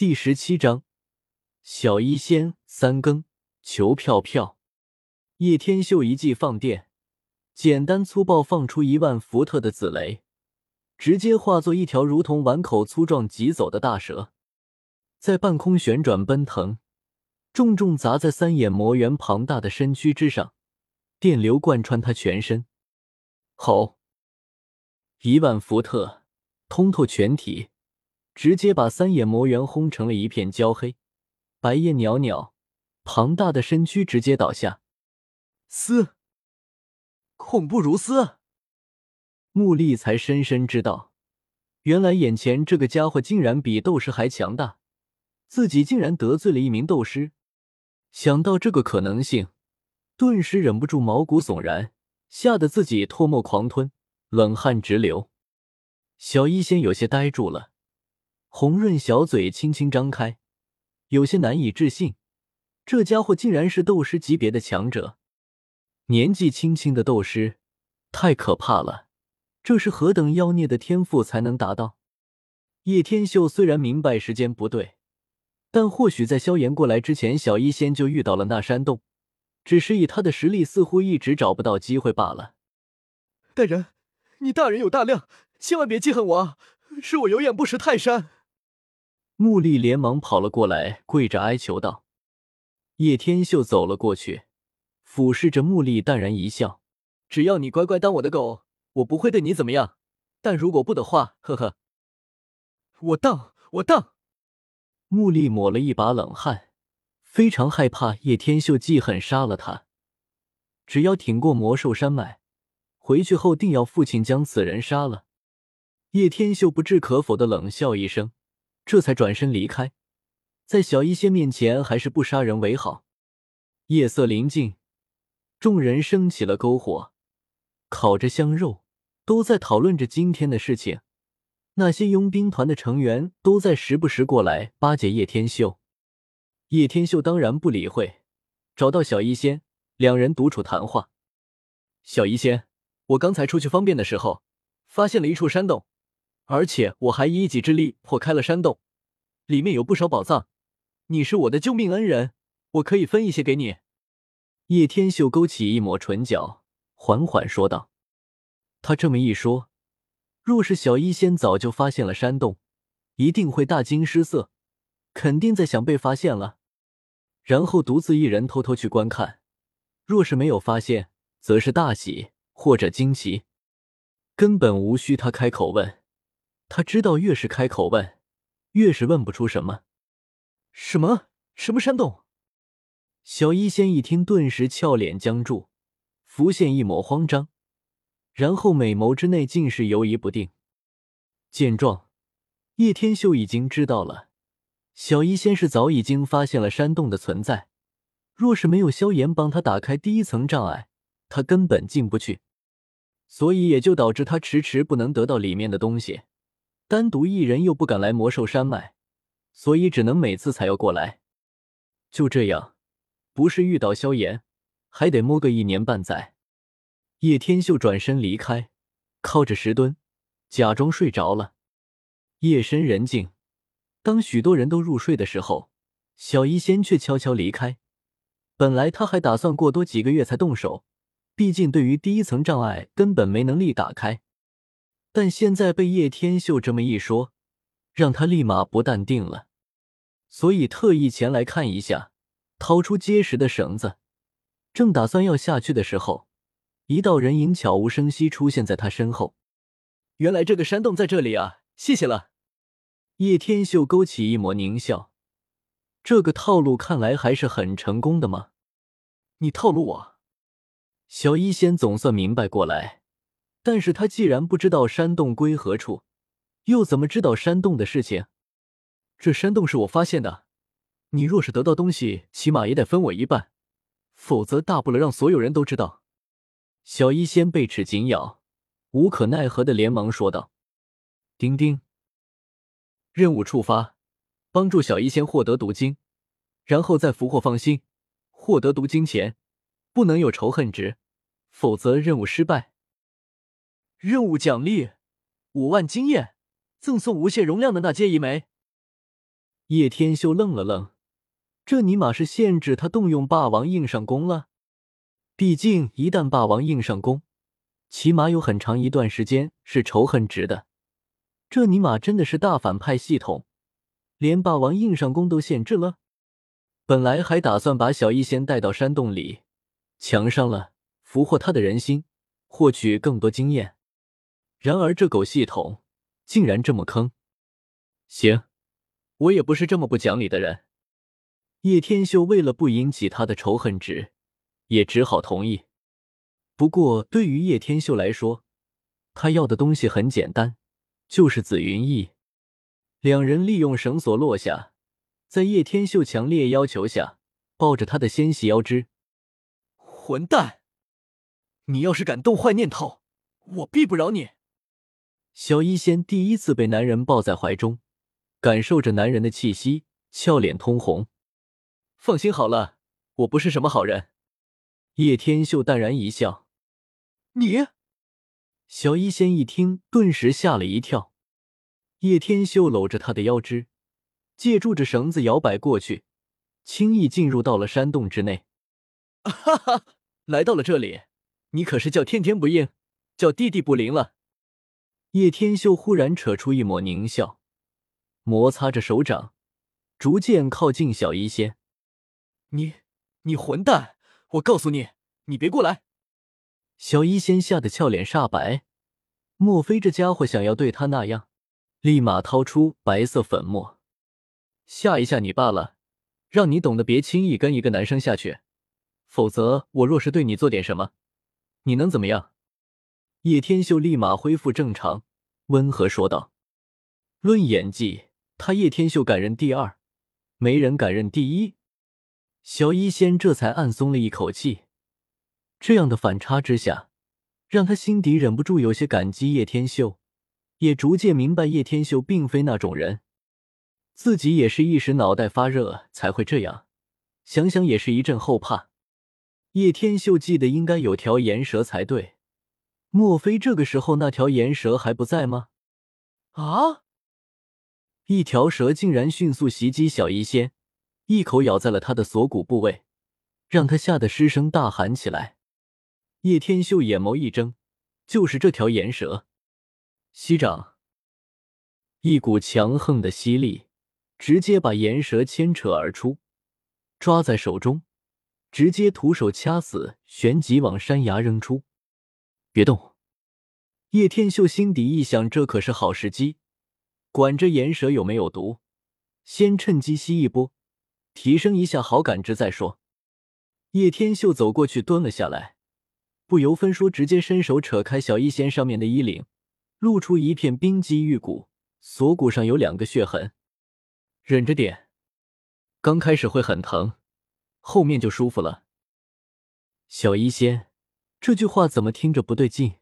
第十七章，小医仙三更求票票。叶天秀一记放电，简单粗暴放出一万伏特的紫雷，直接化作一条如同碗口粗壮疾走的大蛇，在半空旋转奔腾，重重砸在三眼魔猿庞大的身躯之上，电流贯穿他全身。吼！一万伏特通透全体。直接把三眼魔猿轰成了一片焦黑，白烟袅袅，庞大的身躯直接倒下。嘶，恐怖如斯！穆丽才深深知道，原来眼前这个家伙竟然比斗师还强大，自己竟然得罪了一名斗师。想到这个可能性，顿时忍不住毛骨悚然，吓得自己唾沫狂吞，冷汗直流。小医仙有些呆住了。红润小嘴轻轻张开，有些难以置信，这家伙竟然是斗师级别的强者。年纪轻轻的斗师，太可怕了！这是何等妖孽的天赋才能达到？叶天秀虽然明白时间不对，但或许在萧炎过来之前，小医仙就遇到了那山洞，只是以他的实力，似乎一直找不到机会罢了。大人，你大人有大量，千万别记恨我啊！是我有眼不识泰山。穆丽连忙跑了过来，跪着哀求道：“叶天秀走了过去，俯视着穆丽，淡然一笑：‘只要你乖乖当我的狗，我不会对你怎么样。但如果不的话，呵呵。’我当，我当。”穆丽抹了一把冷汗，非常害怕叶天秀记恨杀了他。只要挺过魔兽山脉，回去后定要父亲将此人杀了。叶天秀不置可否的冷笑一声。这才转身离开，在小医仙面前还是不杀人为好。夜色临近，众人升起了篝火，烤着香肉，都在讨论着今天的事情。那些佣兵团的成员都在时不时过来巴结叶天秀。叶天秀当然不理会，找到小医仙，两人独处谈话。小医仙，我刚才出去方便的时候，发现了一处山洞。而且我还以一己之力破开了山洞，里面有不少宝藏。你是我的救命恩人，我可以分一些给你。叶天秀勾起一抹唇角，缓缓说道：“他这么一说，若是小医仙早就发现了山洞，一定会大惊失色，肯定在想被发现了，然后独自一人偷偷去观看。若是没有发现，则是大喜或者惊奇，根本无需他开口问。”他知道，越是开口问，越是问不出什么。什么？什么山洞？小医仙一听，顿时俏脸僵住，浮现一抹慌张，然后美眸之内尽是犹疑不定。见状，叶天秀已经知道了，小医仙是早已经发现了山洞的存在。若是没有萧炎帮他打开第一层障碍，他根本进不去，所以也就导致他迟迟不能得到里面的东西。单独一人又不敢来魔兽山脉，所以只能每次才要过来。就这样，不是遇到萧炎，还得摸个一年半载。叶天秀转身离开，靠着石墩，假装睡着了。夜深人静，当许多人都入睡的时候，小医仙却悄悄离开。本来他还打算过多几个月才动手，毕竟对于第一层障碍根本没能力打开。但现在被叶天秀这么一说，让他立马不淡定了，所以特意前来看一下，掏出结实的绳子，正打算要下去的时候，一道人影悄无声息出现在他身后。原来这个山洞在这里啊！谢谢了。叶天秀勾起一抹狞笑，这个套路看来还是很成功的嘛。你套路我？小医仙总算明白过来。但是他既然不知道山洞归何处，又怎么知道山洞的事情？这山洞是我发现的，你若是得到东西，起码也得分我一半，否则大不了让所有人都知道。小医仙被齿紧咬，无可奈何的连忙说道：“丁丁，任务触发，帮助小医仙获得毒晶，然后再俘获放心。获得毒晶前，不能有仇恨值，否则任务失败。”任务奖励五万经验，赠送无限容量的那戒一枚。叶天秀愣了愣，这尼玛是限制他动用霸王硬上弓了？毕竟一旦霸王硬上弓，起码有很长一段时间是仇恨值的。这尼玛真的是大反派系统，连霸王硬上弓都限制了。本来还打算把小医仙带到山洞里，强伤了，俘获他的人心，获取更多经验。然而这狗系统竟然这么坑。行，我也不是这么不讲理的人。叶天秀为了不引起他的仇恨值，也只好同意。不过对于叶天秀来说，他要的东西很简单，就是紫云翼。两人利用绳索落下。在叶天秀强烈要求下，抱着他的纤细腰肢，混蛋！你要是敢动坏念头，我必不饶你！小医仙第一次被男人抱在怀中，感受着男人的气息，俏脸通红。放心好了，我不是什么好人。叶天秀淡然一笑。你，小医仙一听，顿时吓了一跳。叶天秀搂着他的腰肢。借助着绳子摇摆过去，轻易进入到了山洞之内。哈哈，来到了这里，你可是叫天天不应，叫地地不灵了。叶天秀忽然扯出一抹狞笑，摩擦着手掌，逐渐靠近小医仙。你，你混蛋！我告诉你，你别过来！小医仙吓得俏脸煞白，莫非这家伙想要对他那样？立马掏出白色粉末。吓一吓你罢了，让你懂得别轻易跟一个男生下去，否则我若是对你做点什么，你能怎么样？叶天秀立马恢复正常，温和说道：“论演技，他叶天秀敢认第二，没人敢认第一。”小医仙这才暗松了一口气，这样的反差之下，让他心底忍不住有些感激叶天秀，也逐渐明白叶天秀并非那种人。自己也是一时脑袋发热才会这样，想想也是一阵后怕。叶天秀记得应该有条岩蛇才对，莫非这个时候那条岩蛇还不在吗？啊！一条蛇竟然迅速袭击小医仙，一口咬在了他的锁骨部位，让他吓得失声大喊起来。叶天秀眼眸一睁，就是这条岩蛇。吸掌，一股强横的吸力。直接把岩蛇牵扯而出，抓在手中，直接徒手掐死，旋即往山崖扔出。别动！叶天秀心底一想，这可是好时机，管这岩蛇有没有毒，先趁机吸一波，提升一下好感值再说。叶天秀走过去，蹲了下来，不由分说，直接伸手扯开小医仙上面的衣领，露出一片冰肌玉骨，锁骨上有两个血痕。忍着点，刚开始会很疼，后面就舒服了。小医仙，这句话怎么听着不对劲？